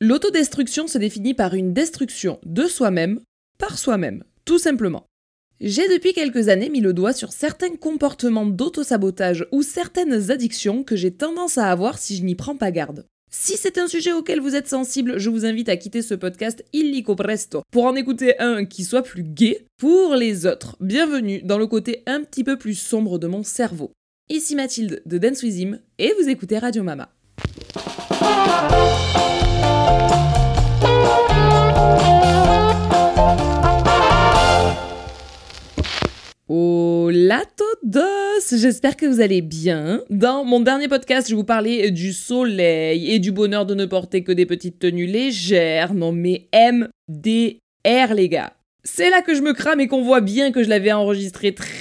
L'autodestruction se définit par une destruction de soi-même par soi-même, tout simplement. J'ai depuis quelques années mis le doigt sur certains comportements d'autosabotage ou certaines addictions que j'ai tendance à avoir si je n'y prends pas garde. Si c'est un sujet auquel vous êtes sensible, je vous invite à quitter ce podcast illico presto pour en écouter un qui soit plus gai. Pour les autres, bienvenue dans le côté un petit peu plus sombre de mon cerveau. Ici Mathilde de Dance With Him et vous écoutez Radio Mama. Todos J'espère que vous allez bien. Dans mon dernier podcast, je vous parlais du soleil et du bonheur de ne porter que des petites tenues légères. Non mais MDR les gars. C'est là que je me crame et qu'on voit bien que je l'avais enregistré très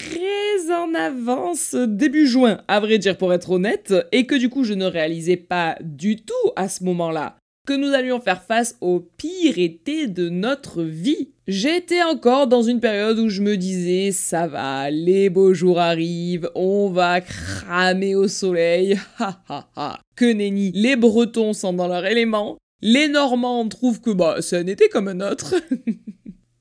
en avance, début juin, à vrai dire pour être honnête, et que du coup je ne réalisais pas du tout à ce moment-là que nous allions faire face au pire été de notre vie. J'étais encore dans une période où je me disais ça va, les beaux jours arrivent, on va cramer au soleil, ha ha ha. Que nenni, les Bretons sont dans leur élément, les Normands trouvent que bah c'est un été comme un autre.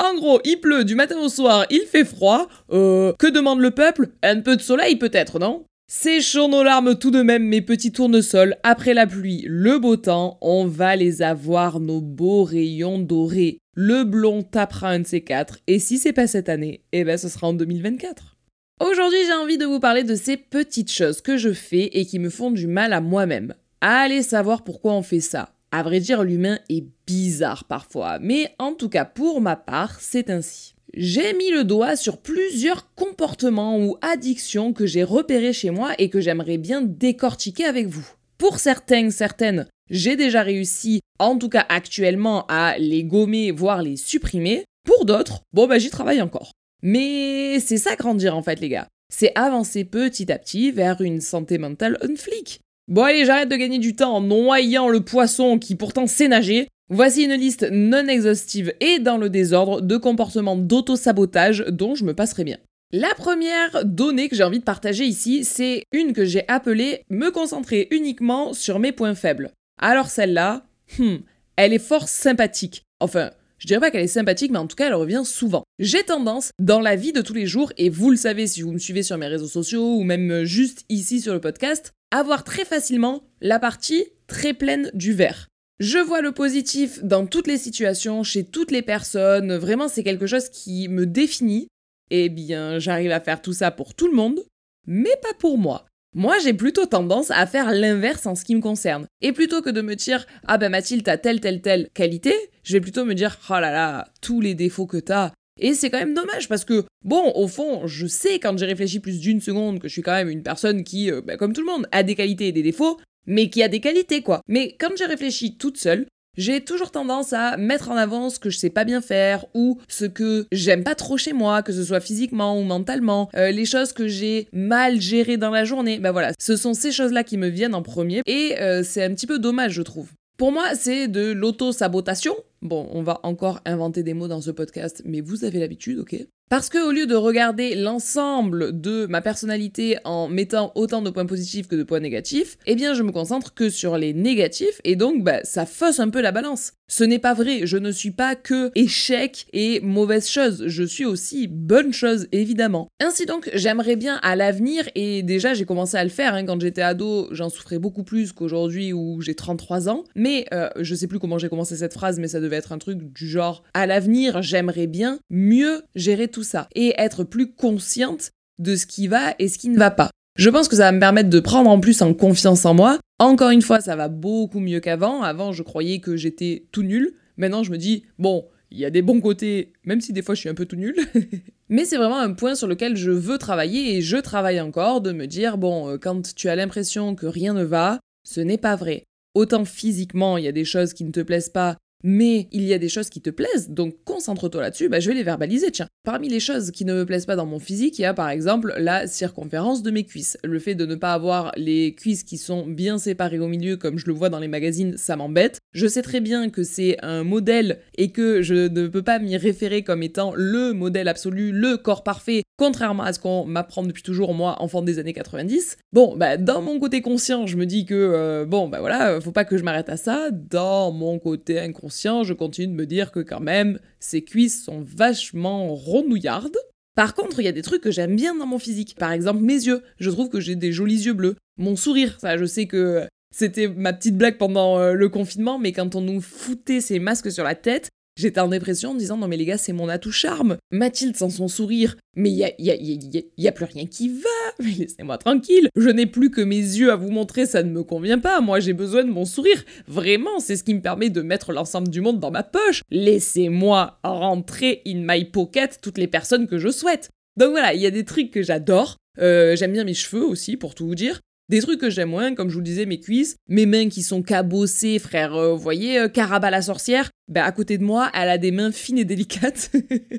En gros, il pleut du matin au soir, il fait froid. Euh, que demande le peuple? Un peu de soleil peut-être, non? Séchons nos larmes tout de même, mes petits tournesols. Après la pluie, le beau temps, on va les avoir, nos beaux rayons dorés. Le blond tapera un de ces quatre, et si c'est pas cette année, eh ben ce sera en 2024. Aujourd'hui, j'ai envie de vous parler de ces petites choses que je fais et qui me font du mal à moi-même. Allez savoir pourquoi on fait ça. À vrai dire, l'humain est bizarre parfois, mais en tout cas pour ma part, c'est ainsi. J'ai mis le doigt sur plusieurs comportements ou addictions que j'ai repérés chez moi et que j'aimerais bien décortiquer avec vous. Pour certaines, certaines, j'ai déjà réussi, en tout cas actuellement, à les gommer, voire les supprimer. Pour d'autres, bon bah j'y travaille encore. Mais c'est ça grandir en fait les gars. C'est avancer petit à petit vers une santé mentale un flic. Bon allez, j'arrête de gagner du temps en noyant le poisson qui pourtant sait nager. Voici une liste non exhaustive et dans le désordre de comportements d'auto-sabotage dont je me passerai bien. La première donnée que j'ai envie de partager ici, c'est une que j'ai appelée me concentrer uniquement sur mes points faibles. Alors celle-là, hmm, elle est fort sympathique. Enfin, je dirais pas qu'elle est sympathique, mais en tout cas, elle revient souvent. J'ai tendance, dans la vie de tous les jours, et vous le savez si vous me suivez sur mes réseaux sociaux ou même juste ici sur le podcast, à voir très facilement la partie très pleine du verre. Je vois le positif dans toutes les situations, chez toutes les personnes, vraiment c'est quelque chose qui me définit. Eh bien, j'arrive à faire tout ça pour tout le monde, mais pas pour moi. Moi, j'ai plutôt tendance à faire l'inverse en ce qui me concerne. Et plutôt que de me dire ah ben Mathilde, t'as telle telle telle qualité, je vais plutôt me dire oh là là, tous les défauts que t'as. Et c'est quand même dommage parce que, bon, au fond, je sais quand j'ai réfléchi plus d'une seconde que je suis quand même une personne qui, euh, ben, comme tout le monde, a des qualités et des défauts, mais qui a des qualités quoi. Mais quand j'ai réfléchi toute seule, j'ai toujours tendance à mettre en avant ce que je sais pas bien faire ou ce que j'aime pas trop chez moi, que ce soit physiquement ou mentalement, euh, les choses que j'ai mal gérées dans la journée. Ben voilà, ce sont ces choses-là qui me viennent en premier et euh, c'est un petit peu dommage, je trouve. Pour moi, c'est de l'auto-sabotation. Bon, on va encore inventer des mots dans ce podcast, mais vous avez l'habitude, ok? Parce que au lieu de regarder l'ensemble de ma personnalité en mettant autant de points positifs que de points négatifs, eh bien je me concentre que sur les négatifs et donc bah, ça fausse un peu la balance. Ce n'est pas vrai, je ne suis pas que échec et mauvaise chose, je suis aussi bonne chose évidemment. Ainsi donc, j'aimerais bien à l'avenir, et déjà j'ai commencé à le faire, hein, quand j'étais ado, j'en souffrais beaucoup plus qu'aujourd'hui où j'ai 33 ans, mais euh, je sais plus comment j'ai commencé cette phrase, mais ça devait être un truc du genre, à l'avenir j'aimerais bien mieux gérer tout ça, et être plus consciente de ce qui va et ce qui ne va pas. Je pense que ça va me permettre de prendre en plus en confiance en moi. Encore une fois, ça va beaucoup mieux qu'avant. Avant, je croyais que j'étais tout nul. Maintenant, je me dis, bon, il y a des bons côtés, même si des fois je suis un peu tout nul. Mais c'est vraiment un point sur lequel je veux travailler et je travaille encore de me dire, bon, euh, quand tu as l'impression que rien ne va, ce n'est pas vrai. Autant physiquement, il y a des choses qui ne te plaisent pas, mais il y a des choses qui te plaisent, donc concentre-toi là-dessus, bah, je vais les verbaliser, tiens. Parmi les choses qui ne me plaisent pas dans mon physique, il y a par exemple la circonférence de mes cuisses. Le fait de ne pas avoir les cuisses qui sont bien séparées au milieu, comme je le vois dans les magazines, ça m'embête. Je sais très bien que c'est un modèle et que je ne peux pas m'y référer comme étant le modèle absolu, le corps parfait, contrairement à ce qu'on m'apprend depuis toujours, moi, enfant des années 90. Bon, bah, dans mon côté conscient, je me dis que, euh, bon, bah voilà, faut pas que je m'arrête à ça. Dans mon côté inconscient, je continue de me dire que quand même, ses cuisses sont vachement rondouillardes. Par contre, il y a des trucs que j'aime bien dans mon physique. Par exemple, mes yeux. Je trouve que j'ai des jolis yeux bleus. Mon sourire, ça, je sais que c'était ma petite blague pendant euh, le confinement, mais quand on nous foutait ces masques sur la tête, J'étais en dépression en disant non mais les gars c'est mon atout charme. Mathilde sans son sourire, mais il y a, y, a, y a, plus rien qui va, mais laissez-moi tranquille. Je n'ai plus que mes yeux à vous montrer, ça ne me convient pas. Moi j'ai besoin de mon sourire. Vraiment, c'est ce qui me permet de mettre l'ensemble du monde dans ma poche. Laissez-moi rentrer in my pocket toutes les personnes que je souhaite. Donc voilà, il y a des trucs que j'adore. Euh, j'aime bien mes cheveux aussi, pour tout vous dire. Des trucs que j'aime moins, comme je vous le disais, mes cuisses, mes mains qui sont cabossées, frère, euh, vous voyez, euh, Caraba la sorcière, ben à côté de moi, elle a des mains fines et délicates.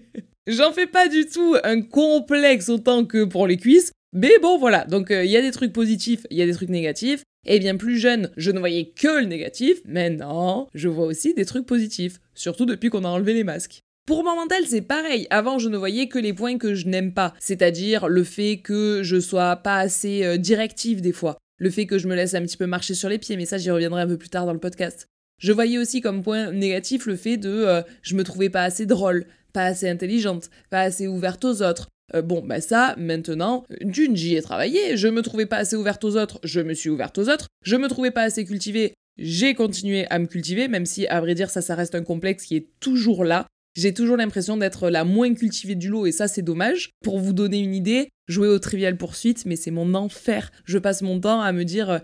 J'en fais pas du tout un complexe autant que pour les cuisses, mais bon voilà, donc euh, il y a des trucs positifs, il y a des trucs négatifs, et bien plus jeune, je ne voyais que le négatif, mais non, je vois aussi des trucs positifs, surtout depuis qu'on a enlevé les masques. Pour mon mental, c'est pareil. Avant, je ne voyais que les points que je n'aime pas, c'est-à-dire le fait que je sois pas assez euh, directive des fois, le fait que je me laisse un petit peu marcher sur les pieds, mais ça j'y reviendrai un peu plus tard dans le podcast. Je voyais aussi comme point négatif le fait de euh, je me trouvais pas assez drôle, pas assez intelligente, pas assez ouverte aux autres. Euh, bon, bah ça, maintenant, d'une, j'y ai travaillé, je me trouvais pas assez ouverte aux autres, je me suis ouverte aux autres, je me trouvais pas assez cultivée, j'ai continué à me cultiver, même si, à vrai dire, ça, ça reste un complexe qui est toujours là. J'ai toujours l'impression d'être la moins cultivée du lot et ça c'est dommage. Pour vous donner une idée, jouer au Trivial Poursuite, mais c'est mon enfer. Je passe mon temps à me dire euh,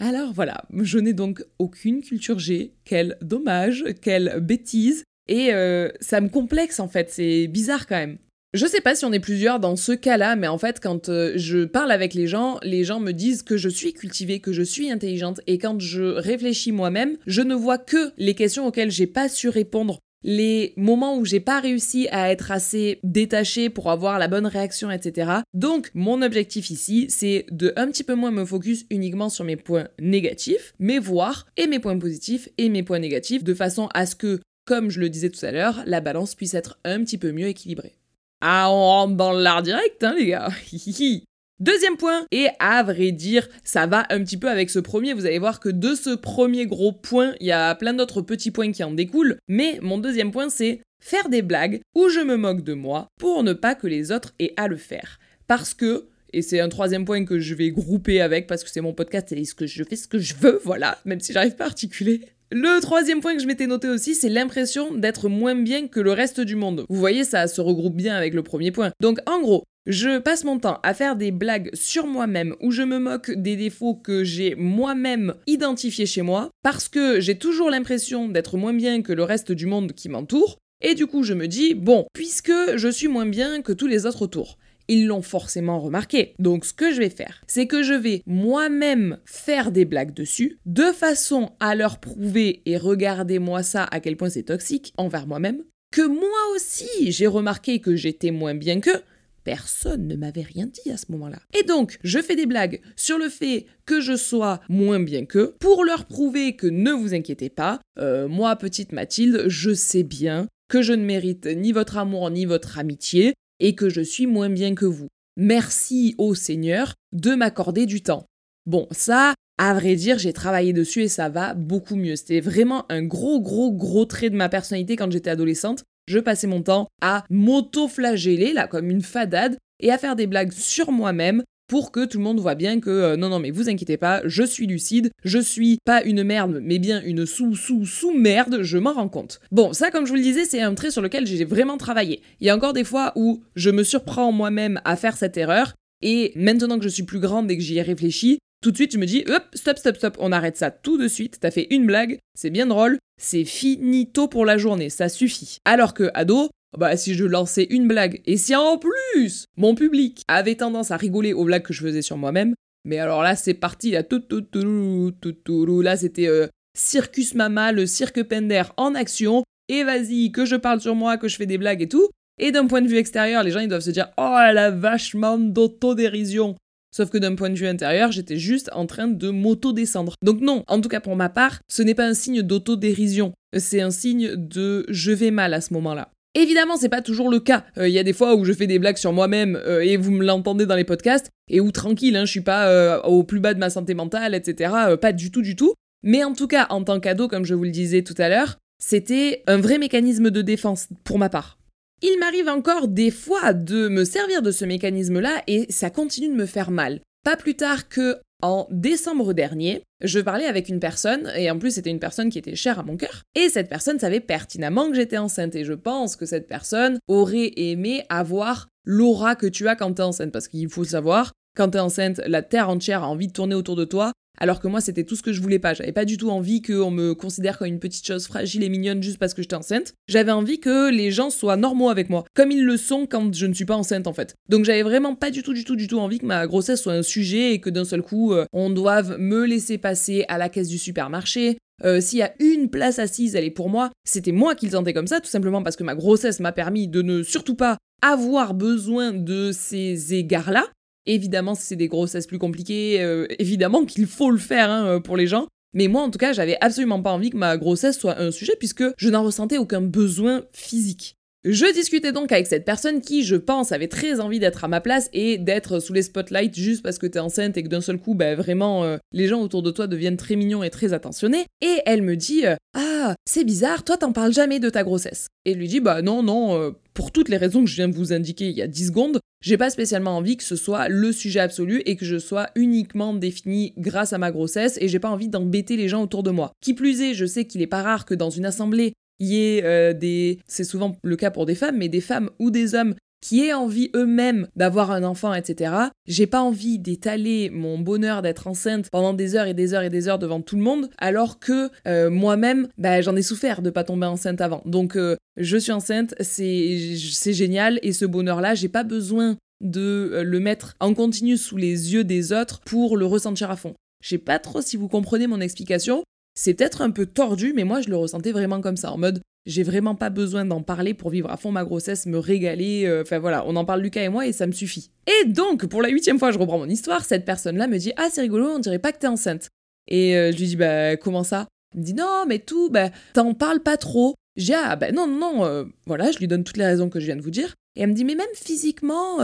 alors voilà, je n'ai donc aucune culture G. Quel dommage, quelle bêtise. Et euh, ça me complexe en fait, c'est bizarre quand même. Je sais pas si on est plusieurs dans ce cas-là, mais en fait, quand euh, je parle avec les gens, les gens me disent que je suis cultivée, que je suis intelligente, et quand je réfléchis moi-même, je ne vois que les questions auxquelles j'ai pas su répondre les moments où j'ai pas réussi à être assez détaché pour avoir la bonne réaction, etc. Donc, mon objectif ici, c'est de un petit peu moins me focus uniquement sur mes points négatifs, mais voir et mes points positifs et mes points négatifs de façon à ce que, comme je le disais tout à l'heure, la balance puisse être un petit peu mieux équilibrée. Ah, on rentre dans l'art direct, hein, les gars. Deuxième point, et à vrai dire, ça va un petit peu avec ce premier, vous allez voir que de ce premier gros point, il y a plein d'autres petits points qui en découlent, mais mon deuxième point c'est faire des blagues où je me moque de moi pour ne pas que les autres aient à le faire. Parce que, et c'est un troisième point que je vais grouper avec parce que c'est mon podcast et ce que je fais ce que je veux, voilà, même si j'arrive pas à articuler. Le troisième point que je m'étais noté aussi, c'est l'impression d'être moins bien que le reste du monde. Vous voyez, ça se regroupe bien avec le premier point. Donc en gros, je passe mon temps à faire des blagues sur moi-même où je me moque des défauts que j'ai moi-même identifiés chez moi parce que j'ai toujours l'impression d'être moins bien que le reste du monde qui m'entoure et du coup je me dis bon, puisque je suis moins bien que tous les autres autour, ils l'ont forcément remarqué. Donc ce que je vais faire, c'est que je vais moi-même faire des blagues dessus, de façon à leur prouver, et regardez-moi ça à quel point c'est toxique envers moi-même, que moi aussi j'ai remarqué que j'étais moins bien qu'eux, Personne ne m'avait rien dit à ce moment-là. Et donc, je fais des blagues sur le fait que je sois moins bien qu'eux pour leur prouver que ne vous inquiétez pas, euh, moi, petite Mathilde, je sais bien que je ne mérite ni votre amour ni votre amitié et que je suis moins bien que vous. Merci au Seigneur de m'accorder du temps. Bon, ça, à vrai dire, j'ai travaillé dessus et ça va beaucoup mieux. C'était vraiment un gros, gros, gros trait de ma personnalité quand j'étais adolescente je passais mon temps à m'auto-flageller, là, comme une fadade, et à faire des blagues sur moi-même pour que tout le monde voit bien que euh, non non mais vous inquiétez pas, je suis lucide, je suis pas une merde mais bien une sous sous sous merde, je m'en rends compte. Bon, ça comme je vous le disais, c'est un trait sur lequel j'ai vraiment travaillé. Il y a encore des fois où je me surprends moi-même à faire cette erreur et maintenant que je suis plus grande et que j'y ai réfléchi, tout de suite, je me dis, hop, stop, stop, stop, on arrête ça tout de suite. T'as fait une blague, c'est bien drôle, c'est finito pour la journée, ça suffit. Alors que, ado, bah si je lançais une blague, et si en plus mon public avait tendance à rigoler aux blagues que je faisais sur moi-même, mais alors là c'est parti, là, tout, tout, tout, là c'était euh, Circus Mama, le cirque Pender en action, et vas-y, que je parle sur moi, que je fais des blagues et tout. Et d'un point de vue extérieur, les gens ils doivent se dire Oh, elle a vachement d'autodérision. Sauf que d'un point de vue intérieur, j'étais juste en train de m'auto-descendre. Donc non, en tout cas pour ma part, ce n'est pas un signe d'autodérision, c'est un signe de je vais mal à ce moment-là. Évidemment, c'est pas toujours le cas. Il euh, y a des fois où je fais des blagues sur moi-même euh, et vous me l'entendez dans les podcasts, et où tranquille, hein, je suis pas euh, au plus bas de ma santé mentale, etc. pas du tout, du tout. Mais en tout cas, en tant qu'ado, comme je vous le disais tout à l'heure, c'était un vrai mécanisme de défense pour ma part. Il m'arrive encore des fois de me servir de ce mécanisme-là et ça continue de me faire mal. Pas plus tard que en décembre dernier, je parlais avec une personne, et en plus c'était une personne qui était chère à mon cœur, et cette personne savait pertinemment que j'étais enceinte, et je pense que cette personne aurait aimé avoir l'aura que tu as quand t'es enceinte, parce qu'il faut savoir, quand t'es enceinte, la terre entière a envie de tourner autour de toi, alors que moi c'était tout ce que je voulais pas. J'avais pas du tout envie qu'on me considère comme une petite chose fragile et mignonne juste parce que j'étais enceinte. J'avais envie que les gens soient normaux avec moi, comme ils le sont quand je ne suis pas enceinte en fait. Donc j'avais vraiment pas du tout, du tout, du tout envie que ma grossesse soit un sujet et que d'un seul coup euh, on doive me laisser passer à la caisse du supermarché, euh, s'il y a une place assise, elle est pour moi. C'était moi qui le sentais comme ça, tout simplement parce que ma grossesse m'a permis de ne surtout pas avoir besoin de ces égards-là. Évidemment, si c'est des grossesses plus compliquées, euh, évidemment qu'il faut le faire hein, euh, pour les gens. Mais moi, en tout cas, j'avais absolument pas envie que ma grossesse soit un sujet puisque je n'en ressentais aucun besoin physique. Je discutais donc avec cette personne qui, je pense, avait très envie d'être à ma place et d'être sous les spotlights juste parce que t'es enceinte et que d'un seul coup, ben vraiment, euh, les gens autour de toi deviennent très mignons et très attentionnés. Et elle me dit Ah, c'est bizarre, toi t'en parles jamais de ta grossesse. Et lui dis Bah non, non, pour toutes les raisons que je viens de vous indiquer il y a 10 secondes, j'ai pas spécialement envie que ce soit le sujet absolu et que je sois uniquement définie grâce à ma grossesse et j'ai pas envie d'embêter les gens autour de moi. Qui plus est, je sais qu'il est pas rare que dans une assemblée, y ait euh, des. C'est souvent le cas pour des femmes, mais des femmes ou des hommes qui aient envie eux-mêmes d'avoir un enfant, etc. J'ai pas envie d'étaler mon bonheur d'être enceinte pendant des heures et des heures et des heures devant tout le monde, alors que euh, moi-même, bah, j'en ai souffert de pas tomber enceinte avant. Donc euh, je suis enceinte, c'est génial, et ce bonheur-là, j'ai pas besoin de le mettre en continu sous les yeux des autres pour le ressentir à fond. Je sais pas trop si vous comprenez mon explication. C'est peut-être un peu tordu, mais moi je le ressentais vraiment comme ça, en mode j'ai vraiment pas besoin d'en parler pour vivre à fond ma grossesse, me régaler. Euh, enfin voilà, on en parle Lucas et moi et ça me suffit. Et donc, pour la huitième fois, je reprends mon histoire. Cette personne-là me dit Ah, c'est rigolo, on dirait pas que t'es enceinte. Et euh, je lui dis Bah, comment ça? Il me dit Non, mais tout, bah, t'en parles pas trop. J'ai Ah, bah non, non, non, euh, voilà, je lui donne toutes les raisons que je viens de vous dire. Et elle me dit Mais même physiquement.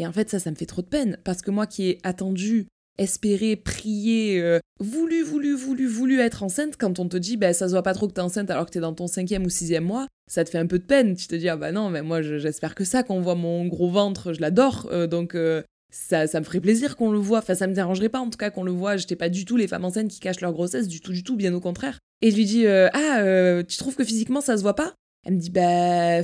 Et en fait, ça, ça me fait trop de peine parce que moi qui ai attendu espérer, prier, euh, voulu, voulu, voulu, voulu être enceinte, quand on te dit, bah, ça se voit pas trop que t'es enceinte alors que t'es dans ton cinquième ou sixième mois, ça te fait un peu de peine. Tu te dis, ah bah non, mais moi j'espère que ça, qu'on voit mon gros ventre, je l'adore, euh, donc euh, ça, ça me ferait plaisir qu'on le voit. Enfin, ça me dérangerait pas en tout cas qu'on le voit. J'étais pas du tout les femmes enceintes qui cachent leur grossesse, du tout, du tout, bien au contraire. Et je lui dis, ah, tu trouves que physiquement ça se voit pas? Elle me dit, bah.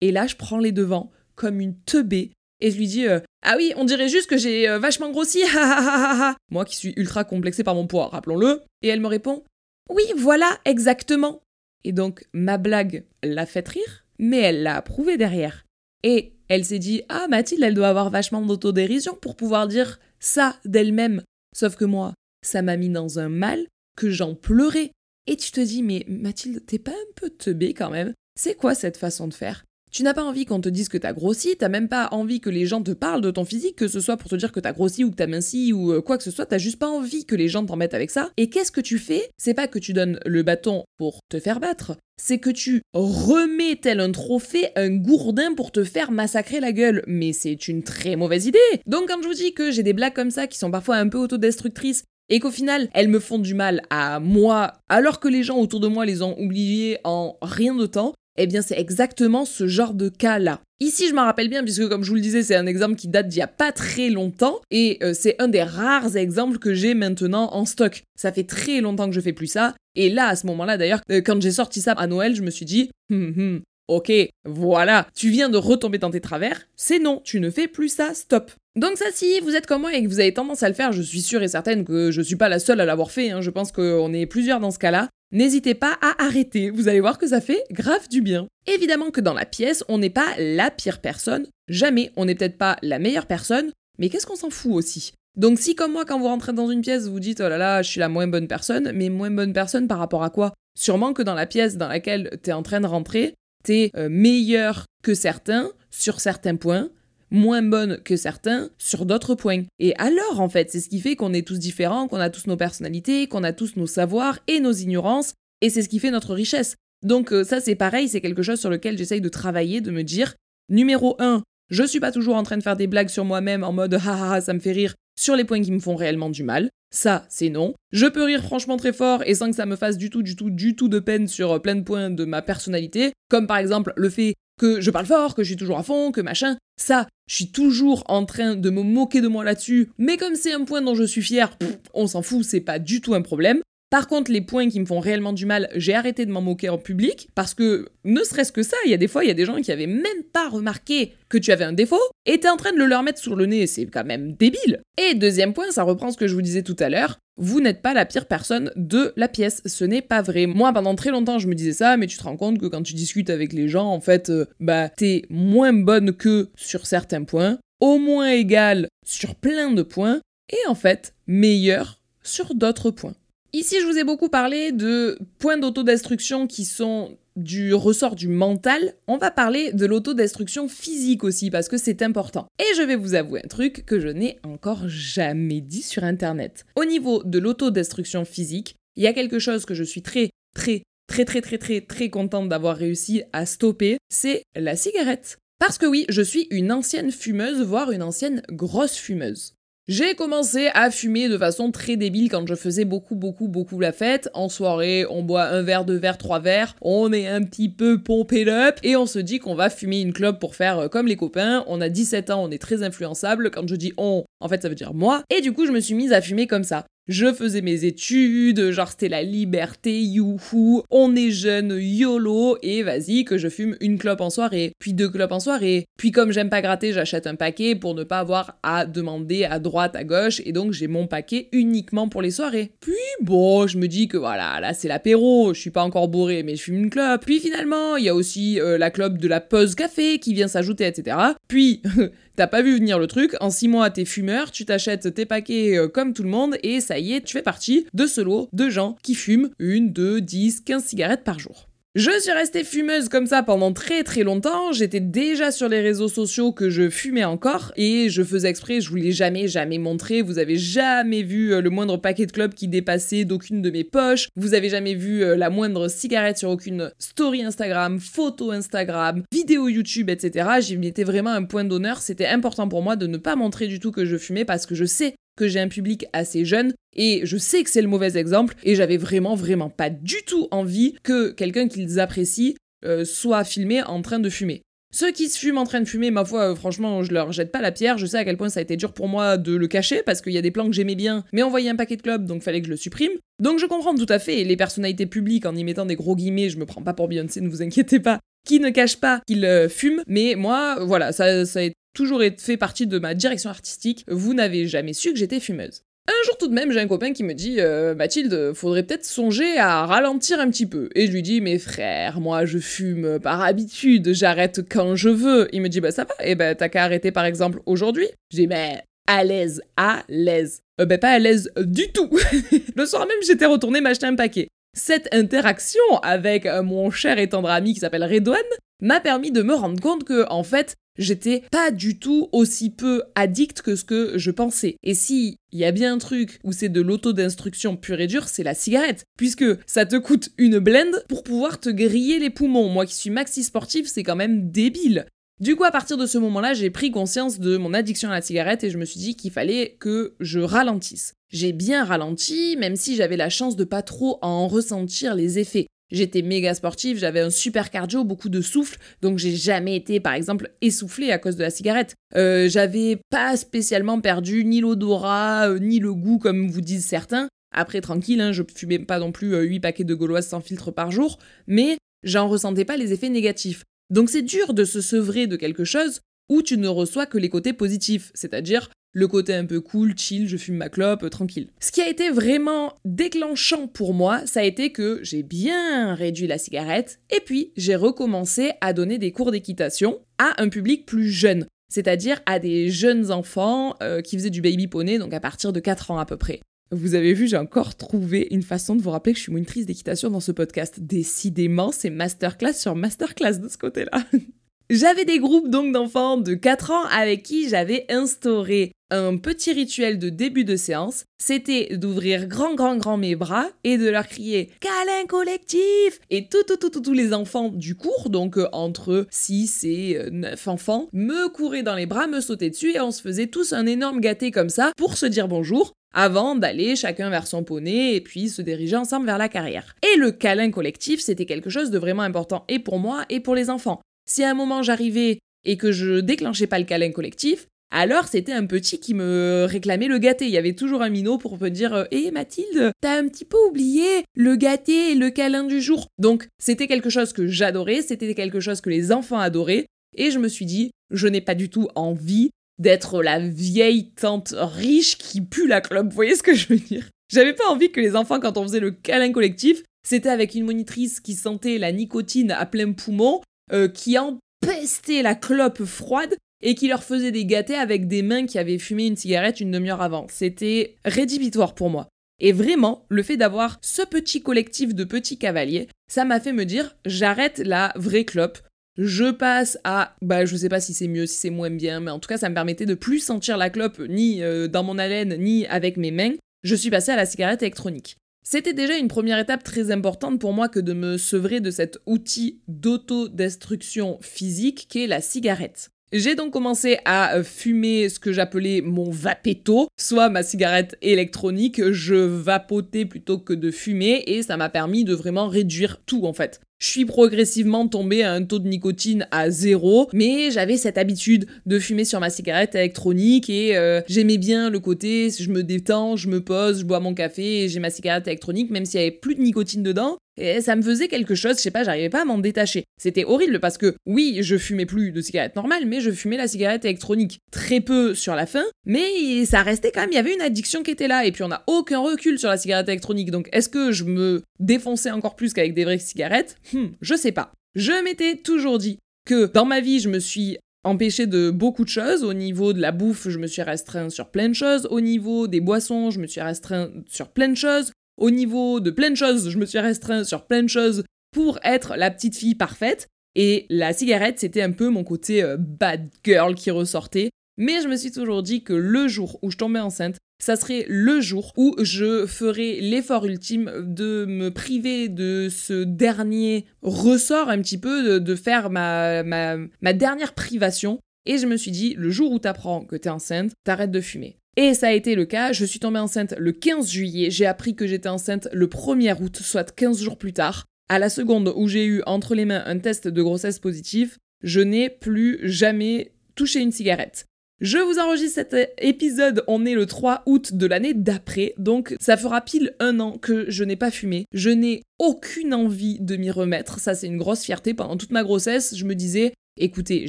Et là, je prends les devants comme une teubée et je lui dis euh, Ah oui, on dirait juste que j'ai euh, vachement grossi, Moi qui suis ultra complexée par mon poids, rappelons-le. Et elle me répond Oui, voilà, exactement. Et donc, ma blague l'a fait rire, mais elle l'a approuvé derrière. Et elle s'est dit Ah, Mathilde, elle doit avoir vachement d'autodérision pour pouvoir dire ça d'elle-même. Sauf que moi, ça m'a mis dans un mal que j'en pleurais. Et tu te dis Mais Mathilde, t'es pas un peu teubée quand même? C'est quoi cette façon de faire? Tu n'as pas envie qu'on te dise que t'as grossi, t'as même pas envie que les gens te parlent de ton physique, que ce soit pour te dire que t'as grossi ou que t'as minci ou euh, quoi que ce soit, t'as juste pas envie que les gens t'en mettent avec ça. Et qu'est-ce que tu fais? C'est pas que tu donnes le bâton pour te faire battre, c'est que tu remets tel un trophée un gourdin pour te faire massacrer la gueule. Mais c'est une très mauvaise idée. Donc quand je vous dis que j'ai des blagues comme ça qui sont parfois un peu autodestructrices, et qu'au final, elles me font du mal à moi, alors que les gens autour de moi les ont oubliées en rien de temps, eh bien, c'est exactement ce genre de cas-là. Ici, je m'en rappelle bien, puisque comme je vous le disais, c'est un exemple qui date d'il y a pas très longtemps, et euh, c'est un des rares exemples que j'ai maintenant en stock. Ça fait très longtemps que je fais plus ça, et là, à ce moment-là, d'ailleurs, euh, quand j'ai sorti ça à Noël, je me suis dit, hum, hum, ok, voilà, tu viens de retomber dans tes travers, c'est non, tu ne fais plus ça, stop. Donc ça, si vous êtes comme moi et que vous avez tendance à le faire, je suis sûre et certaine que je suis pas la seule à l'avoir fait, hein, je pense qu'on est plusieurs dans ce cas-là, N'hésitez pas à arrêter, vous allez voir que ça fait grave du bien. Évidemment que dans la pièce, on n'est pas la pire personne, jamais, on n'est peut-être pas la meilleure personne, mais qu'est-ce qu'on s'en fout aussi? Donc si comme moi quand vous rentrez dans une pièce vous dites oh là là je suis la moins bonne personne, mais moins bonne personne par rapport à quoi? Sûrement que dans la pièce dans laquelle t'es en train de rentrer, t'es euh, meilleur que certains sur certains points, moins bonne que certains sur d'autres points. Et alors, en fait, c'est ce qui fait qu'on est tous différents, qu'on a tous nos personnalités, qu'on a tous nos savoirs et nos ignorances, et c'est ce qui fait notre richesse. Donc euh, ça, c'est pareil, c'est quelque chose sur lequel j'essaye de travailler, de me dire, numéro 1, je suis pas toujours en train de faire des blagues sur moi-même en mode ha ça me fait rire sur les points qui me font réellement du mal. Ça, c'est non. Je peux rire franchement très fort et sans que ça me fasse du tout, du tout, du tout de peine sur euh, plein de points de ma personnalité, comme par exemple le fait que je parle fort, que je suis toujours à fond, que machin. Ça, je suis toujours en train de me moquer de moi là-dessus, mais comme c'est un point dont je suis fier, on s'en fout, c'est pas du tout un problème. Par contre, les points qui me font réellement du mal, j'ai arrêté de m'en moquer en public parce que, ne serait-ce que ça, il y a des fois, il y a des gens qui avaient même pas remarqué que tu avais un défaut et t'es en train de le leur mettre sur le nez, c'est quand même débile. Et deuxième point, ça reprend ce que je vous disais tout à l'heure, vous n'êtes pas la pire personne de la pièce, ce n'est pas vrai. Moi, pendant très longtemps, je me disais ça, mais tu te rends compte que quand tu discutes avec les gens, en fait, euh, bah, t'es moins bonne que sur certains points, au moins égale sur plein de points, et en fait, meilleure sur d'autres points. Ici, je vous ai beaucoup parlé de points d'autodestruction qui sont du ressort du mental, on va parler de l'autodestruction physique aussi parce que c'est important. Et je vais vous avouer un truc que je n'ai encore jamais dit sur internet. Au niveau de l'autodestruction physique, il y a quelque chose que je suis très très très très très très très contente d'avoir réussi à stopper, c'est la cigarette. Parce que oui, je suis une ancienne fumeuse, voire une ancienne grosse fumeuse. J'ai commencé à fumer de façon très débile quand je faisais beaucoup, beaucoup, beaucoup la fête. En soirée, on boit un verre, deux verres, trois verres, on est un petit peu pompé up et on se dit qu'on va fumer une clope pour faire euh, comme les copains. On a 17 ans, on est très influençable. Quand je dis on, en fait, ça veut dire moi. Et du coup, je me suis mise à fumer comme ça. Je faisais mes études, genre c'était la liberté, youhou, on est jeune, YOLO, et vas-y que je fume une clope en soirée, puis deux clopes en soirée. Puis comme j'aime pas gratter, j'achète un paquet pour ne pas avoir à demander à droite, à gauche, et donc j'ai mon paquet uniquement pour les soirées. Puis bon, je me dis que voilà, là c'est l'apéro, je suis pas encore bourré, mais je fume une clope. Puis finalement, il y a aussi euh, la clope de la pause café qui vient s'ajouter, etc. Puis T'as pas vu venir le truc, en 6 mois t'es fumeur, tu t'achètes tes paquets euh, comme tout le monde et ça y est, tu fais partie de ce lot de gens qui fument une, deux, 10, 15 cigarettes par jour. Je suis restée fumeuse comme ça pendant très très longtemps. J'étais déjà sur les réseaux sociaux que je fumais encore et je faisais exprès, je vous l'ai jamais jamais montré. Vous avez jamais vu euh, le moindre paquet de club qui dépassait d'aucune de mes poches. Vous avez jamais vu euh, la moindre cigarette sur aucune story Instagram, photo Instagram, vidéo YouTube, etc. J'y mettais vraiment un point d'honneur. C'était important pour moi de ne pas montrer du tout que je fumais parce que je sais que j'ai un public assez jeune et je sais que c'est le mauvais exemple et j'avais vraiment vraiment pas du tout envie que quelqu'un qu'ils apprécient euh, soit filmé en train de fumer. Ceux qui se fument en train de fumer, ma foi, euh, franchement, je leur jette pas la pierre. Je sais à quel point ça a été dur pour moi de le cacher parce qu'il y a des plans que j'aimais bien, mais on voyait un paquet de clubs, donc fallait que je le supprime. Donc je comprends tout à fait. les personnalités publiques, en y mettant des gros guillemets, je me prends pas pour Beyoncé, ne vous inquiétez pas, qui ne cachent pas qu'ils euh, fument. Mais moi, voilà, ça, ça a toujours fait partie de ma direction artistique. Vous n'avez jamais su que j'étais fumeuse. Un jour tout de même, j'ai un copain qui me dit euh, Mathilde, faudrait peut-être songer à ralentir un petit peu. Et je lui dis Mais frère, moi je fume par habitude, j'arrête quand je veux. Il me dit Bah ça va, et ben t'as qu'à arrêter par exemple aujourd'hui. Je dis Mais à l'aise, à l'aise. Euh, ben pas à l'aise du tout. Le soir même, j'étais retourné m'acheter un paquet. Cette interaction avec mon cher et tendre ami qui s'appelle Redouane m'a permis de me rendre compte que, en fait, j'étais pas du tout aussi peu addict que ce que je pensais. Et si il y a bien un truc où c'est de l'auto-d'instruction pure et dure, c'est la cigarette. Puisque ça te coûte une blende pour pouvoir te griller les poumons. Moi qui suis maxi sportif, c'est quand même débile. Du coup, à partir de ce moment-là, j'ai pris conscience de mon addiction à la cigarette et je me suis dit qu'il fallait que je ralentisse. J'ai bien ralenti, même si j'avais la chance de pas trop en ressentir les effets. J'étais méga sportive, j'avais un super cardio, beaucoup de souffle, donc j'ai jamais été, par exemple, essoufflée à cause de la cigarette. Euh, j'avais pas spécialement perdu ni l'odorat, euh, ni le goût, comme vous disent certains. Après, tranquille, hein, je fumais pas non plus 8 euh, paquets de gauloises sans filtre par jour, mais j'en ressentais pas les effets négatifs. Donc c'est dur de se sevrer de quelque chose où tu ne reçois que les côtés positifs, c'est-à-dire le côté un peu cool, chill, je fume ma clope, tranquille. Ce qui a été vraiment déclenchant pour moi, ça a été que j'ai bien réduit la cigarette et puis j'ai recommencé à donner des cours d'équitation à un public plus jeune, c'est-à-dire à des jeunes enfants euh, qui faisaient du baby poney, donc à partir de 4 ans à peu près. Vous avez vu, j'ai encore trouvé une façon de vous rappeler que je suis monitrice d'équitation dans ce podcast. Décidément, c'est masterclass sur masterclass de ce côté-là. J'avais des groupes donc d'enfants de 4 ans avec qui j'avais instauré un petit rituel de début de séance. C'était d'ouvrir grand grand grand mes bras et de leur crier câlin collectif Et tout tout tout tous les enfants du cours, donc euh, entre 6 et 9 euh, enfants, me couraient dans les bras, me sautaient dessus et on se faisait tous un énorme gâté comme ça pour se dire bonjour avant d'aller chacun vers son poney et puis se diriger ensemble vers la carrière. Et le câlin collectif, c'était quelque chose de vraiment important et pour moi et pour les enfants. Si à un moment j'arrivais et que je déclenchais pas le câlin collectif, alors c'était un petit qui me réclamait le gâté. Il y avait toujours un minot pour me dire Hé Mathilde, t'as un petit peu oublié le gâté et le câlin du jour. Donc c'était quelque chose que j'adorais, c'était quelque chose que les enfants adoraient. Et je me suis dit, je n'ai pas du tout envie d'être la vieille tante riche qui pue la clope. Vous voyez ce que je veux dire? J'avais pas envie que les enfants, quand on faisait le câlin collectif, c'était avec une monitrice qui sentait la nicotine à plein poumon, euh, qui empestait la clope froide et qui leur faisait des gâtés avec des mains qui avaient fumé une cigarette une demi-heure avant. C'était rédhibitoire pour moi. Et vraiment, le fait d'avoir ce petit collectif de petits cavaliers, ça m'a fait me dire j'arrête la vraie clope, je passe à, bah je sais pas si c'est mieux, si c'est moins bien, mais en tout cas ça me permettait de plus sentir la clope ni euh, dans mon haleine ni avec mes mains. Je suis passée à la cigarette électronique. C'était déjà une première étape très importante pour moi que de me sevrer de cet outil d'autodestruction physique qu'est la cigarette. J'ai donc commencé à euh, fumer ce que j'appelais mon vapetto, soit ma cigarette électronique. Je vapotais plutôt que de fumer et ça m'a permis de vraiment réduire tout en fait. Je suis progressivement tombée à un taux de nicotine à zéro, mais j'avais cette habitude de fumer sur ma cigarette électronique et euh, j'aimais bien le côté, je me détends, je me pose, je bois mon café et j'ai ma cigarette électronique, même s'il y avait plus de nicotine dedans. Et ça me faisait quelque chose, je sais pas, j'arrivais pas à m'en détacher. C'était horrible parce que oui, je fumais plus de cigarette normale, mais je fumais la cigarette électronique. Très peu sur la fin, mais ça restait quand même, il y avait une addiction qui était là. Et puis on n'a aucun recul sur la cigarette électronique. Donc est-ce que je me défonçais encore plus qu'avec des vraies cigarettes? Hmm, je sais pas. Je m'étais toujours dit que dans ma vie, je me suis empêché de beaucoup de choses. Au niveau de la bouffe, je me suis restreint sur plein de choses. Au niveau des boissons, je me suis restreint sur plein de choses. Au niveau de plein de choses, je me suis restreint sur plein de choses pour être la petite fille parfaite. Et la cigarette, c'était un peu mon côté euh, bad girl qui ressortait. Mais je me suis toujours dit que le jour où je tombais enceinte, ça serait le jour où je ferais l'effort ultime de me priver de ce dernier ressort un petit peu, de, faire ma, ma, ma dernière privation. Et je me suis dit, le jour où t'apprends que t'es enceinte, t'arrêtes de fumer. Et ça a été le cas, je suis tombée enceinte le 15 juillet, j'ai appris que j'étais enceinte le 1er août, soit 15 jours plus tard. À la seconde où j'ai eu entre les mains un test de grossesse positif, je n'ai plus jamais touché une cigarette. Je vous enregistre cet épisode, on est le 3 août de l'année d'après, donc ça fera pile un an que je n'ai pas fumé. Je n'ai aucune envie de m'y remettre, ça c'est une grosse fierté. Pendant toute ma grossesse, je me disais, écoutez,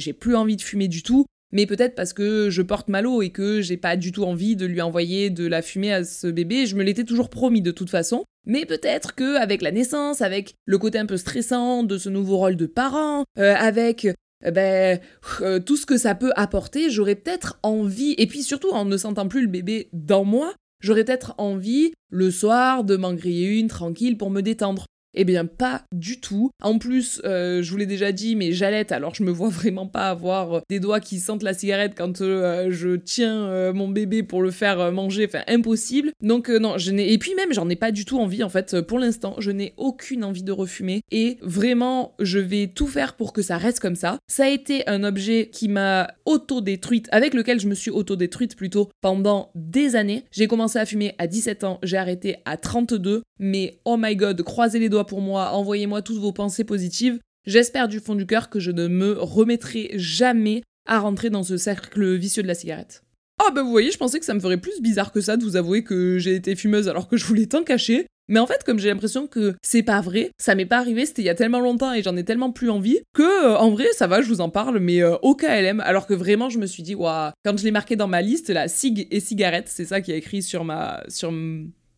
j'ai plus envie de fumer du tout, mais peut-être parce que je porte mal et que j'ai pas du tout envie de lui envoyer de la fumée à ce bébé, je me l'étais toujours promis de toute façon. Mais peut-être que avec la naissance, avec le côté un peu stressant de ce nouveau rôle de parent, euh, avec euh, ben, euh, tout ce que ça peut apporter, j'aurais peut-être envie, et puis surtout en ne sentant plus le bébé dans moi, j'aurais peut-être envie le soir de m'en griller une tranquille pour me détendre. Eh bien, pas du tout. En plus, euh, je vous l'ai déjà dit, mais j'allais, alors je me vois vraiment pas avoir euh, des doigts qui sentent la cigarette quand euh, je tiens mon bébé pour le faire manger. Enfin, impossible. Donc, non, je n'ai. Et puis même, j'en ai pas du tout envie, en fait, pour l'instant. Je n'ai aucune envie de refumer. Et vraiment, je vais tout faire pour que ça reste comme ça. Ça a été un objet qui m'a auto-détruite, avec lequel je me suis auto-détruite plutôt pendant des années. J'ai commencé à fumer à 17 ans, j'ai arrêté à 32. Mais oh my god, croisez les doigts pour moi, envoyez-moi toutes vos pensées positives. J'espère du fond du cœur que je ne me remettrai jamais à rentrer dans ce cercle vicieux de la cigarette. Ah bah vous voyez, je pensais que ça me ferait plus bizarre que ça de vous avouer que j'ai été fumeuse alors que je voulais tant cacher. Mais en fait, comme j'ai l'impression que c'est pas vrai, ça m'est pas arrivé, c'était il y a tellement longtemps et j'en ai tellement plus envie que euh, en vrai, ça va, je vous en parle, mais euh, au KLM. Alors que vraiment, je me suis dit, waouh, quand je l'ai marqué dans ma liste, la cig et cigarette, c'est ça qui est écrit sur ma sur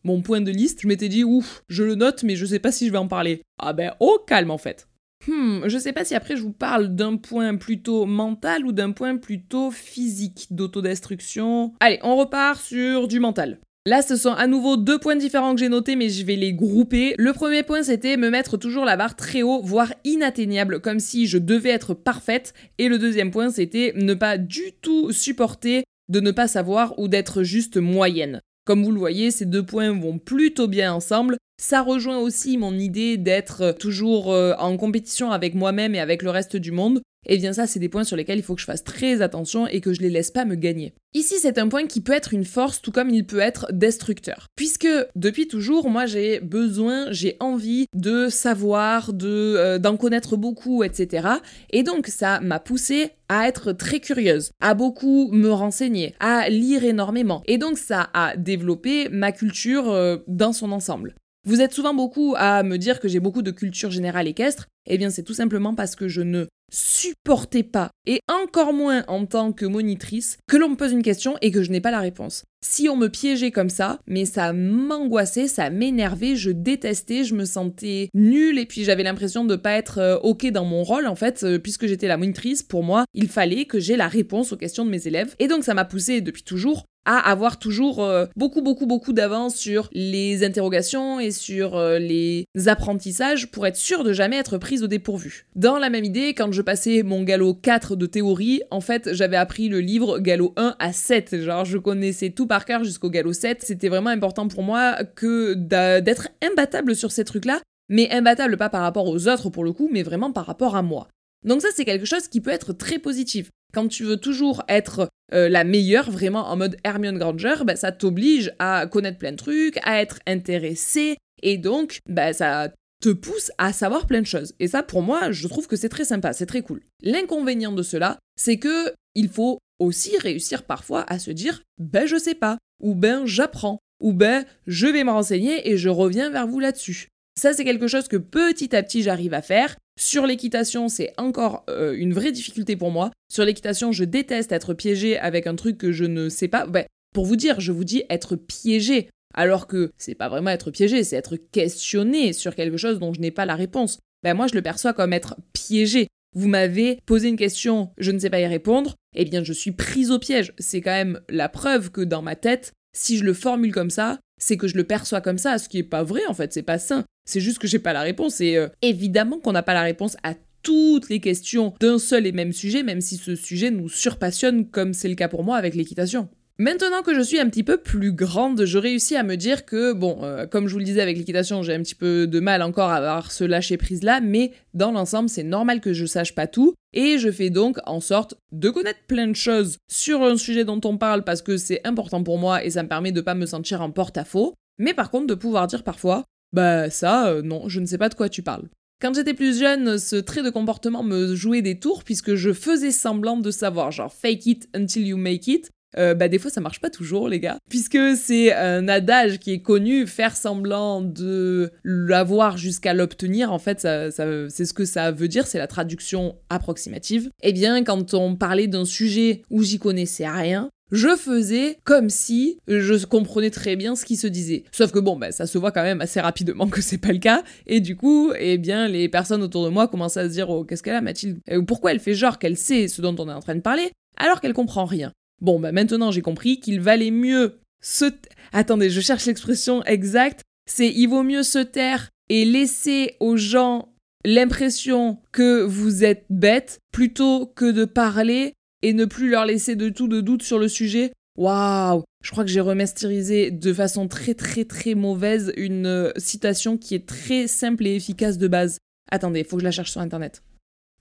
mon point de liste, je m'étais dit, ouf, je le note, mais je sais pas si je vais en parler. Ah ben, au calme en fait. Hmm, je sais pas si après je vous parle d'un point plutôt mental ou d'un point plutôt physique d'autodestruction. Allez, on repart sur du mental. Là, ce sont à nouveau deux points différents que j'ai notés, mais je vais les grouper. Le premier point, c'était me mettre toujours la barre très haut, voire inatteignable, comme si je devais être parfaite. Et le deuxième point, c'était ne pas du tout supporter de ne pas savoir ou d'être juste moyenne. Comme vous le voyez, ces deux points vont plutôt bien ensemble. Ça rejoint aussi mon idée d'être toujours euh, en compétition avec moi-même et avec le reste du monde. Et eh bien ça, c'est des points sur lesquels il faut que je fasse très attention et que je les laisse pas me gagner. Ici, c'est un point qui peut être une force tout comme il peut être destructeur. Puisque depuis toujours, moi j'ai besoin, j'ai envie de savoir, de euh, d'en connaître beaucoup, etc. Et donc ça m'a poussé à être très curieuse, à beaucoup me renseigner, à lire énormément. Et donc ça a développé ma culture euh, dans son ensemble. Vous êtes souvent beaucoup à me dire que j'ai beaucoup de culture générale équestre, eh bien c'est tout simplement parce que je ne supportais pas, et encore moins en tant que monitrice, que l'on me pose une question et que je n'ai pas la réponse. Si on me piégeait comme ça, mais ça m'angoissait, ça m'énervait, je détestais, je me sentais nulle et puis j'avais l'impression de pas être euh, ok dans mon rôle en fait, euh, puisque j'étais la monitrice, pour moi, il fallait que j'ai la réponse aux questions de mes élèves. Et donc ça m'a poussé depuis toujours à avoir toujours euh, beaucoup, beaucoup, beaucoup d'avance sur les interrogations et sur euh, les apprentissages pour être sûr de jamais être prise au dépourvu. Dans la même idée, quand je passais mon galop 4 de théorie, en fait, j'avais appris le livre galop 1 à 7. Genre, je connaissais tout par cœur jusqu'au galop 7. C'était vraiment important pour moi que d'être imbattable sur ces trucs-là, mais imbattable pas par rapport aux autres pour le coup, mais vraiment par rapport à moi. Donc ça, c'est quelque chose qui peut être très positif. Quand tu veux toujours être euh, la meilleure, vraiment en mode Hermione Granger, bah, ça t'oblige à connaître plein de trucs, à être intéressé, et donc bah, ça te pousse à savoir plein de choses. Et ça, pour moi, je trouve que c'est très sympa, c'est très cool. L'inconvénient de cela, c'est que il faut aussi réussir parfois à se dire ben je sais pas, ou ben j'apprends, ou ben je vais me renseigner et je reviens vers vous là-dessus. Ça, c'est quelque chose que petit à petit j'arrive à faire. Sur l'équitation, c'est encore euh, une vraie difficulté pour moi. Sur l'équitation, je déteste être piégé avec un truc que je ne sais pas. Ben, pour vous dire, je vous dis être piégé. Alors que c'est pas vraiment être piégé, c'est être questionné sur quelque chose dont je n'ai pas la réponse. Ben moi, je le perçois comme être piégé. Vous m'avez posé une question, je ne sais pas y répondre, eh bien je suis prise au piège. C'est quand même la preuve que dans ma tête, si je le formule comme ça, c'est que je le perçois comme ça, ce qui est pas vrai en fait, c'est pas sain. C'est juste que j'ai pas la réponse et euh, évidemment qu'on n'a pas la réponse à toutes les questions d'un seul et même sujet, même si ce sujet nous surpassionne comme c'est le cas pour moi avec l'équitation. Maintenant que je suis un petit peu plus grande, je réussis à me dire que, bon, euh, comme je vous le disais avec l'équitation, j'ai un petit peu de mal encore à avoir ce lâcher prise là, mais dans l'ensemble, c'est normal que je sache pas tout, et je fais donc en sorte de connaître plein de choses sur un sujet dont on parle parce que c'est important pour moi et ça me permet de pas me sentir en porte-à-faux, mais par contre de pouvoir dire parfois, bah ça, euh, non, je ne sais pas de quoi tu parles. Quand j'étais plus jeune, ce trait de comportement me jouait des tours puisque je faisais semblant de savoir, genre fake it until you make it, euh, bah des fois ça marche pas toujours les gars, puisque c'est un adage qui est connu, faire semblant de l'avoir jusqu'à l'obtenir, en fait ça, c'est ce que ça veut dire, c'est la traduction approximative. Eh bien quand on parlait d'un sujet où j'y connaissais rien, je faisais comme si je comprenais très bien ce qui se disait. Sauf que bon, bah, ça se voit quand même assez rapidement que c'est pas le cas. Et du coup, eh bien, les personnes autour de moi commencent à se dire, oh, qu'est-ce qu'elle a, Mathilde? Pourquoi elle fait genre qu'elle sait ce dont on est en train de parler, alors qu'elle comprend rien? Bon, bah, maintenant j'ai compris qu'il valait mieux se... Attendez, je cherche l'expression exacte. C'est il vaut mieux se taire et laisser aux gens l'impression que vous êtes bête plutôt que de parler et ne plus leur laisser de tout de doute sur le sujet. Waouh Je crois que j'ai remasterisé de façon très très très mauvaise une euh, citation qui est très simple et efficace de base. Attendez, faut que je la cherche sur internet.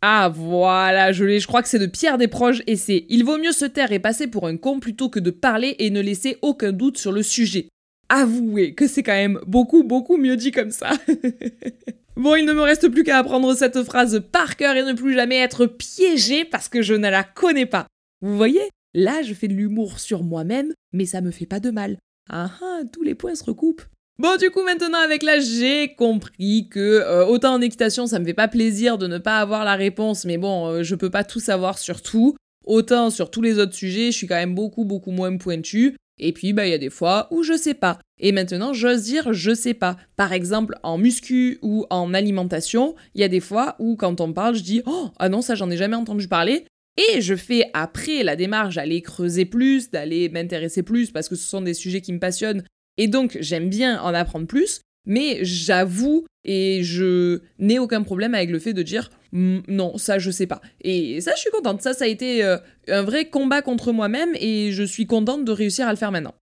Ah voilà, je l'ai, je crois que c'est de Pierre Desproges et c'est Il vaut mieux se taire et passer pour un con plutôt que de parler et ne laisser aucun doute sur le sujet. Avouez que c'est quand même beaucoup beaucoup mieux dit comme ça. Bon, il ne me reste plus qu'à apprendre cette phrase par cœur et ne plus jamais être piégé parce que je ne la connais pas. Vous voyez Là, je fais de l'humour sur moi-même, mais ça me fait pas de mal. Ah ah, tous les points se recoupent. Bon, du coup, maintenant, avec là, j'ai compris que euh, autant en équitation, ça me fait pas plaisir de ne pas avoir la réponse, mais bon, euh, je peux pas tout savoir sur tout. Autant sur tous les autres sujets, je suis quand même beaucoup, beaucoup moins pointu. Et puis, bah, il y a des fois où je sais pas. Et maintenant, j'ose dire je sais pas. Par exemple, en muscu ou en alimentation, il y a des fois où quand on parle, je dis oh, ah non, ça j'en ai jamais entendu parler. Et je fais après la démarche d'aller creuser plus, d'aller m'intéresser plus parce que ce sont des sujets qui me passionnent. Et donc, j'aime bien en apprendre plus. Mais j'avoue et je n'ai aucun problème avec le fait de dire non, ça je sais pas. Et ça je suis contente. Ça, ça a été euh, un vrai combat contre moi-même et je suis contente de réussir à le faire maintenant.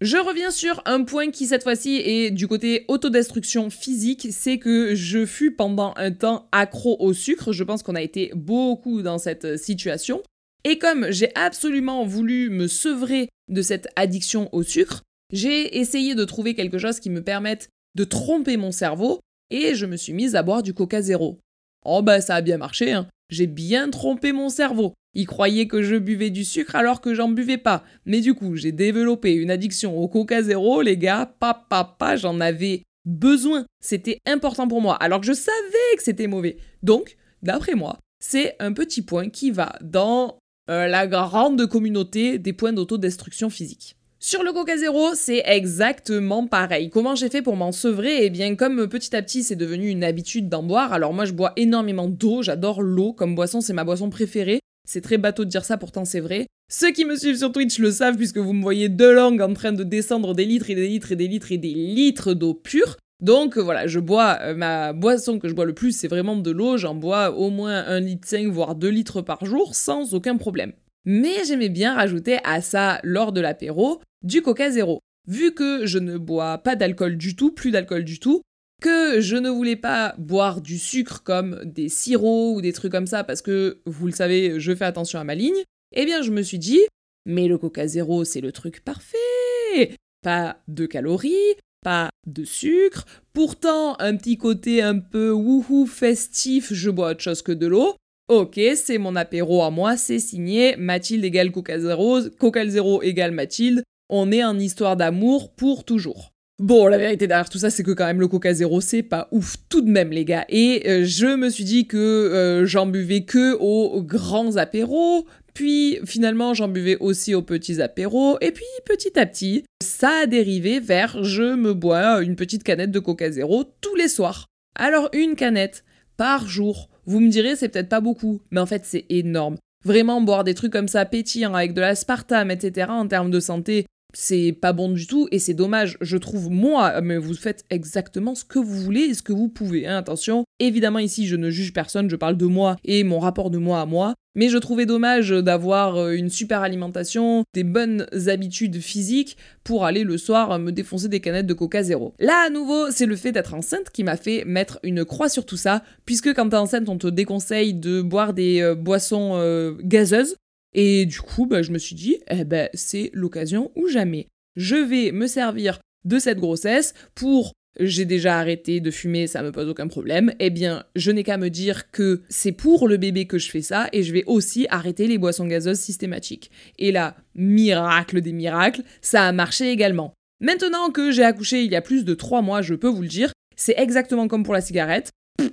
Je reviens sur un point qui cette fois-ci est du côté autodestruction physique, c'est que je fus pendant un temps accro au sucre, je pense qu'on a été beaucoup dans cette situation, et comme j'ai absolument voulu me sevrer de cette addiction au sucre, j'ai essayé de trouver quelque chose qui me permette de tromper mon cerveau et je me suis mise à boire du Coca Zéro. Oh bah ça a bien marché, hein. J'ai bien trompé mon cerveau. Il croyait que je buvais du sucre alors que j'en buvais pas. Mais du coup, j'ai développé une addiction au Coca Zéro, les gars. Papa, j'en avais besoin. C'était important pour moi, alors que je savais que c'était mauvais. Donc, d'après moi, c'est un petit point qui va dans euh, la grande communauté des points d'autodestruction physique. Sur le Coca Zéro, c'est exactement pareil. Comment j'ai fait pour m'en sevrer Eh bien, comme petit à petit c'est devenu une habitude d'en boire, alors moi je bois énormément d'eau, j'adore l'eau comme boisson, c'est ma boisson préférée. C'est très bateau de dire ça, pourtant c'est vrai. Ceux qui me suivent sur Twitch le savent puisque vous me voyez de langue en train de descendre des litres et des litres et des litres et des litres d'eau pure. Donc voilà, je bois, euh, ma boisson que je bois le plus, c'est vraiment de l'eau. J'en bois au moins 1 litre 5, voire 2 litres par jour sans aucun problème. Mais j'aimais bien rajouter à ça, lors de l'apéro, du Coca Zéro. Vu que je ne bois pas d'alcool du tout, plus d'alcool du tout, que je ne voulais pas boire du sucre comme des sirops ou des trucs comme ça parce que, vous le savez, je fais attention à ma ligne, eh bien je me suis dit, mais le Coca Zéro, c'est le truc parfait Pas de calories, pas de sucre, pourtant un petit côté un peu wouhou festif, je bois autre chose que de l'eau, Ok, c'est mon apéro à moi, c'est signé. Mathilde égale Coca Zéro, Coca Zéro égale Mathilde. On est en histoire d'amour pour toujours. Bon, la vérité derrière tout ça, c'est que quand même le Coca Zéro, c'est pas ouf tout de même, les gars. Et euh, je me suis dit que euh, j'en buvais que aux grands apéros, puis finalement j'en buvais aussi aux petits apéros, et puis petit à petit, ça a dérivé vers je me bois une petite canette de Coca Zéro tous les soirs. Alors une canette par jour vous me direz, c'est peut-être pas beaucoup, mais en fait, c'est énorme. Vraiment, boire des trucs comme ça pétillants avec de l'aspartame, etc., en termes de santé, c'est pas bon du tout et c'est dommage, je trouve, moi, mais vous faites exactement ce que vous voulez et ce que vous pouvez. Hein, attention, évidemment, ici, je ne juge personne, je parle de moi et mon rapport de moi à moi. Mais je trouvais dommage d'avoir euh, une super alimentation, des bonnes habitudes physiques pour aller le soir me défoncer des canettes de coca zéro. Là, à nouveau, c'est le fait d'être enceinte qui m'a fait mettre une croix sur tout ça, puisque quand t'es enceinte, on te déconseille de boire des euh, boissons euh, gazeuses. Et du coup, bah, je me suis dit, eh ben, c'est l'occasion ou jamais. Je vais me servir de cette grossesse pour j'ai déjà arrêté de fumer, ça me pose aucun problème, eh bien, je n'ai qu'à me dire que c'est pour le bébé que je fais ça et je vais aussi arrêter les boissons gazeuses systématiques. Et là, miracle des miracles, ça a marché également. Maintenant que j'ai accouché il y a plus de 3 mois, je peux vous le dire, c'est exactement comme pour la cigarette.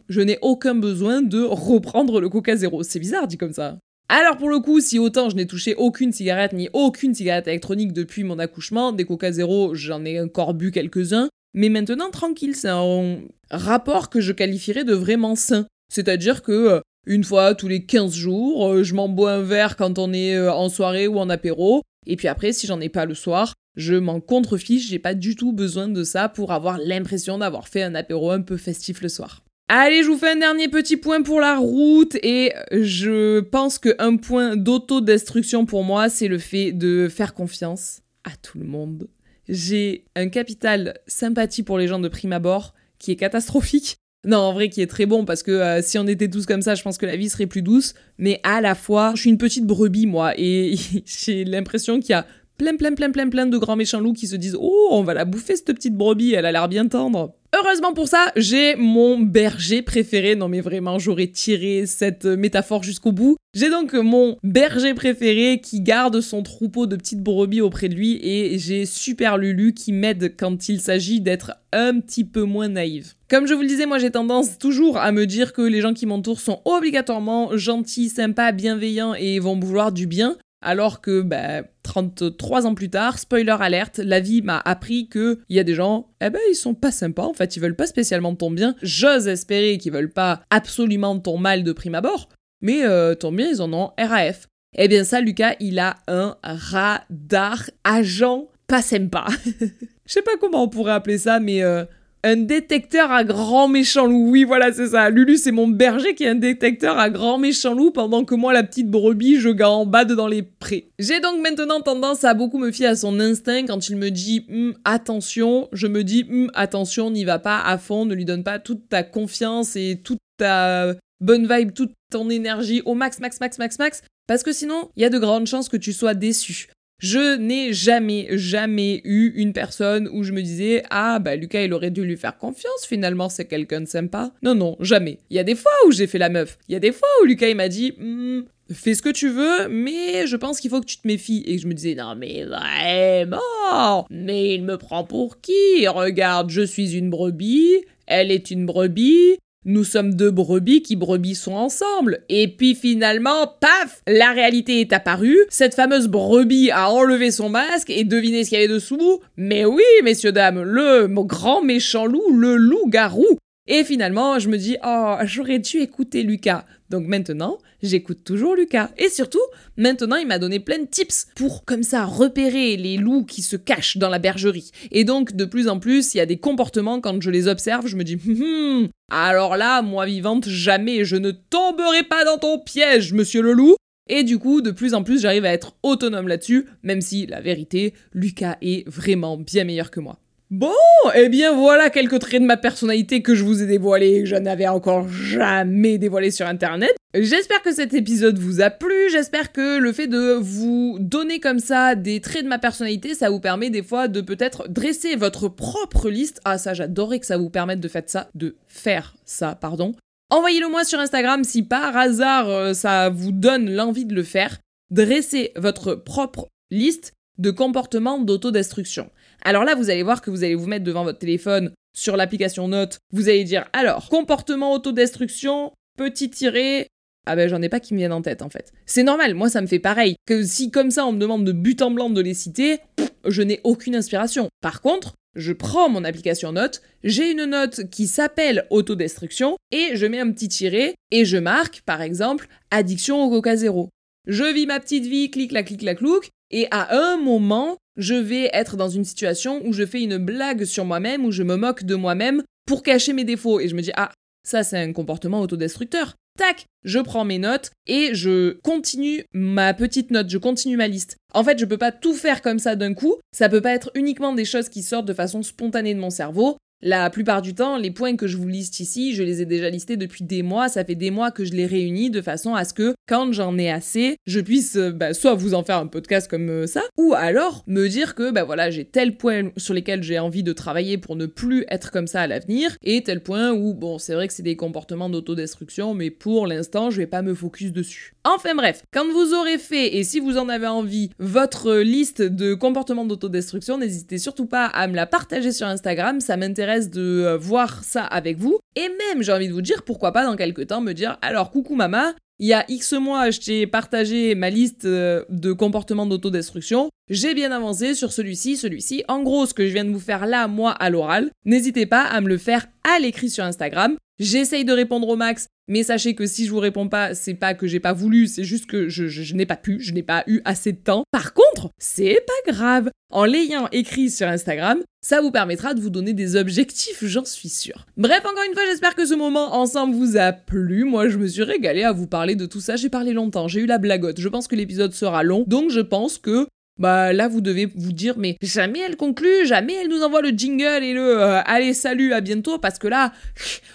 Je n'ai aucun besoin de reprendre le Coca Zéro. C'est bizarre dit comme ça. Alors pour le coup, si autant je n'ai touché aucune cigarette ni aucune cigarette électronique depuis mon accouchement, des Coca Zéro, j'en ai encore bu quelques-uns, mais maintenant tranquille, c'est un rapport que je qualifierais de vraiment sain. C'est-à-dire que euh, une fois tous les 15 jours, euh, je m'en bois un verre quand on est euh, en soirée ou en apéro, et puis après si j'en ai pas le soir, je m'en contrefiche, j'ai pas du tout besoin de ça pour avoir l'impression d'avoir fait un apéro un peu festif le soir. Allez, je vous fais un dernier petit point pour la route et je pense qu'un point d'autodestruction pour moi, c'est le fait de faire confiance à tout le monde. J'ai un capital sympathie pour les gens de prime abord qui est catastrophique. Non, en vrai, qui est très bon parce que euh, si on était tous comme ça, je pense que la vie serait plus douce. Mais à la fois, je suis une petite brebis, moi, et j'ai l'impression qu'il y a plein, plein, plein, plein, plein de grands méchants loups qui se disent Oh, on va la bouffer cette petite brebis, elle a l'air bien tendre. Heureusement pour ça, j'ai mon berger préféré. Non mais vraiment, j'aurais tiré cette métaphore jusqu'au bout. J'ai donc mon berger préféré qui garde son troupeau de petites brebis auprès de lui et j'ai Super Lulu qui m'aide quand il s'agit d'être un petit peu moins naïve. Comme je vous le disais, moi j'ai tendance toujours à me dire que les gens qui m'entourent sont obligatoirement gentils, sympas, bienveillants et vont vouloir du bien. Alors que, bah, 33 ans plus tard, spoiler alerte, la vie m'a appris que il y a des gens, eh ben, ils sont pas sympas, en fait, ils veulent pas spécialement ton bien. J'ose espérer qu'ils veulent pas absolument ton mal de prime abord, mais euh, ton bien, ils en ont RAF. Eh bien, ça, Lucas, il a un radar agent pas sympa. Je sais pas comment on pourrait appeler ça, mais euh, un détecteur à grand méchant loup. Oui, voilà, c'est ça. Lulu, c'est mon berger qui est un détecteur à grand méchant loup pendant que moi, la petite brebis, je gambade dans les prés. J'ai donc maintenant tendance à beaucoup me fier à son instinct quand il me dit hum, attention. Je me dis hum, attention, n'y va pas à fond, ne lui donne pas toute ta confiance et toute ta bonne vibe, toute ton énergie au max, max, max, max, max. Parce que sinon, il y a de grandes chances que tu sois déçu. Je n'ai jamais, jamais eu une personne où je me disais Ah, bah Lucas, il aurait dû lui faire confiance, finalement, c'est quelqu'un de sympa. Non, non, jamais. Il y a des fois où j'ai fait la meuf. Il y a des fois où Lucas, il m'a dit hmm, Fais ce que tu veux, mais je pense qu'il faut que tu te méfies. Et je me disais Non, mais vraiment? Mais il me prend pour qui? Regarde, je suis une brebis, elle est une brebis, nous sommes deux brebis qui brebissons ensemble. Et puis finalement, paf, la réalité est apparue. Cette fameuse brebis a enlevé son masque et deviné ce qu'il y avait dessous. Mais oui, messieurs, dames, le grand méchant loup, le loup-garou. Et finalement, je me dis, oh, j'aurais dû écouter Lucas. Donc maintenant, j'écoute toujours Lucas. Et surtout, maintenant, il m'a donné plein de tips pour, comme ça, repérer les loups qui se cachent dans la bergerie. Et donc, de plus en plus, il y a des comportements, quand je les observe, je me dis, hum, hum alors là, moi vivante, jamais je ne tomberai pas dans ton piège, monsieur le loup. Et du coup, de plus en plus, j'arrive à être autonome là-dessus, même si, la vérité, Lucas est vraiment bien meilleur que moi. Bon, eh bien voilà quelques traits de ma personnalité que je vous ai dévoilés que je n'avais encore jamais dévoilé sur internet. J'espère que cet épisode vous a plu, j'espère que le fait de vous donner comme ça des traits de ma personnalité, ça vous permet des fois de peut-être dresser votre propre liste. Ah ça j'adorerais que ça vous permette de faire ça, de faire ça, pardon. Envoyez-le moi sur Instagram si par hasard euh, ça vous donne l'envie de le faire. Dressez votre propre liste de comportements d'autodestruction. Alors là, vous allez voir que vous allez vous mettre devant votre téléphone sur l'application Note. Vous allez dire alors, comportement autodestruction, petit tiré. Ah ben j'en ai pas qui me viennent en tête en fait. C'est normal, moi ça me fait pareil. Que si comme ça on me demande de but en blanc de les citer, je n'ai aucune inspiration. Par contre, je prends mon application note, j'ai une note qui s'appelle autodestruction et je mets un petit tiré et je marque par exemple addiction au coca zéro. Je vis ma petite vie, clic la clic la clouc et à un moment, je vais être dans une situation où je fais une blague sur moi-même, où je me moque de moi-même pour cacher mes défauts. Et je me dis, ah, ça c'est un comportement autodestructeur. Tac, je prends mes notes et je continue ma petite note, je continue ma liste. En fait, je peux pas tout faire comme ça d'un coup, ça peut pas être uniquement des choses qui sortent de façon spontanée de mon cerveau. La plupart du temps, les points que je vous liste ici, je les ai déjà listés depuis des mois, ça fait des mois que je les réunis de façon à ce que quand j'en ai assez, je puisse euh, bah, soit vous en faire un podcast comme euh, ça, ou alors me dire que bah voilà, j'ai tel point sur lesquels j'ai envie de travailler pour ne plus être comme ça à l'avenir, et tel point où, bon, c'est vrai que c'est des comportements d'autodestruction, mais pour l'instant, je vais pas me focus dessus. Enfin bref, quand vous aurez fait, et si vous en avez envie, votre liste de comportements d'autodestruction, n'hésitez surtout pas à me la partager sur Instagram, ça m'intéresse de euh, voir ça avec vous. Et même, j'ai envie de vous dire, pourquoi pas dans quelques temps me dire, alors coucou maman, il y a X mois, je t'ai partagé ma liste euh, de comportements d'autodestruction. J'ai bien avancé sur celui-ci, celui-ci. En gros, ce que je viens de vous faire là, moi, à l'oral, n'hésitez pas à me le faire à l'écrit sur Instagram. J'essaye de répondre au max, mais sachez que si je vous réponds pas, c'est pas que j'ai pas voulu, c'est juste que je, n'ai pas pu, je n'ai pas eu assez de temps. Par contre, c'est pas grave. En l'ayant écrit sur Instagram, ça vous permettra de vous donner des objectifs, j'en suis sûre. Bref, encore une fois, j'espère que ce moment ensemble vous a plu. Moi, je me suis régalée à vous parler de tout ça. J'ai parlé longtemps, j'ai eu la blagotte. Je pense que l'épisode sera long, donc je pense que bah là vous devez vous dire mais jamais elle conclut, jamais elle nous envoie le jingle et le euh, allez salut à bientôt parce que là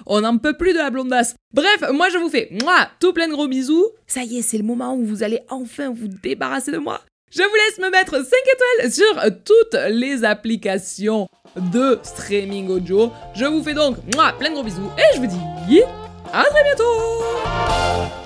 on n'en peut plus de la blondasse. Bref, moi je vous fais moi tout plein de gros bisous. Ça y est, c'est le moment où vous allez enfin vous débarrasser de moi. Je vous laisse me mettre 5 étoiles sur toutes les applications de streaming audio. Je vous fais donc moi plein de gros bisous et je vous dis à très bientôt.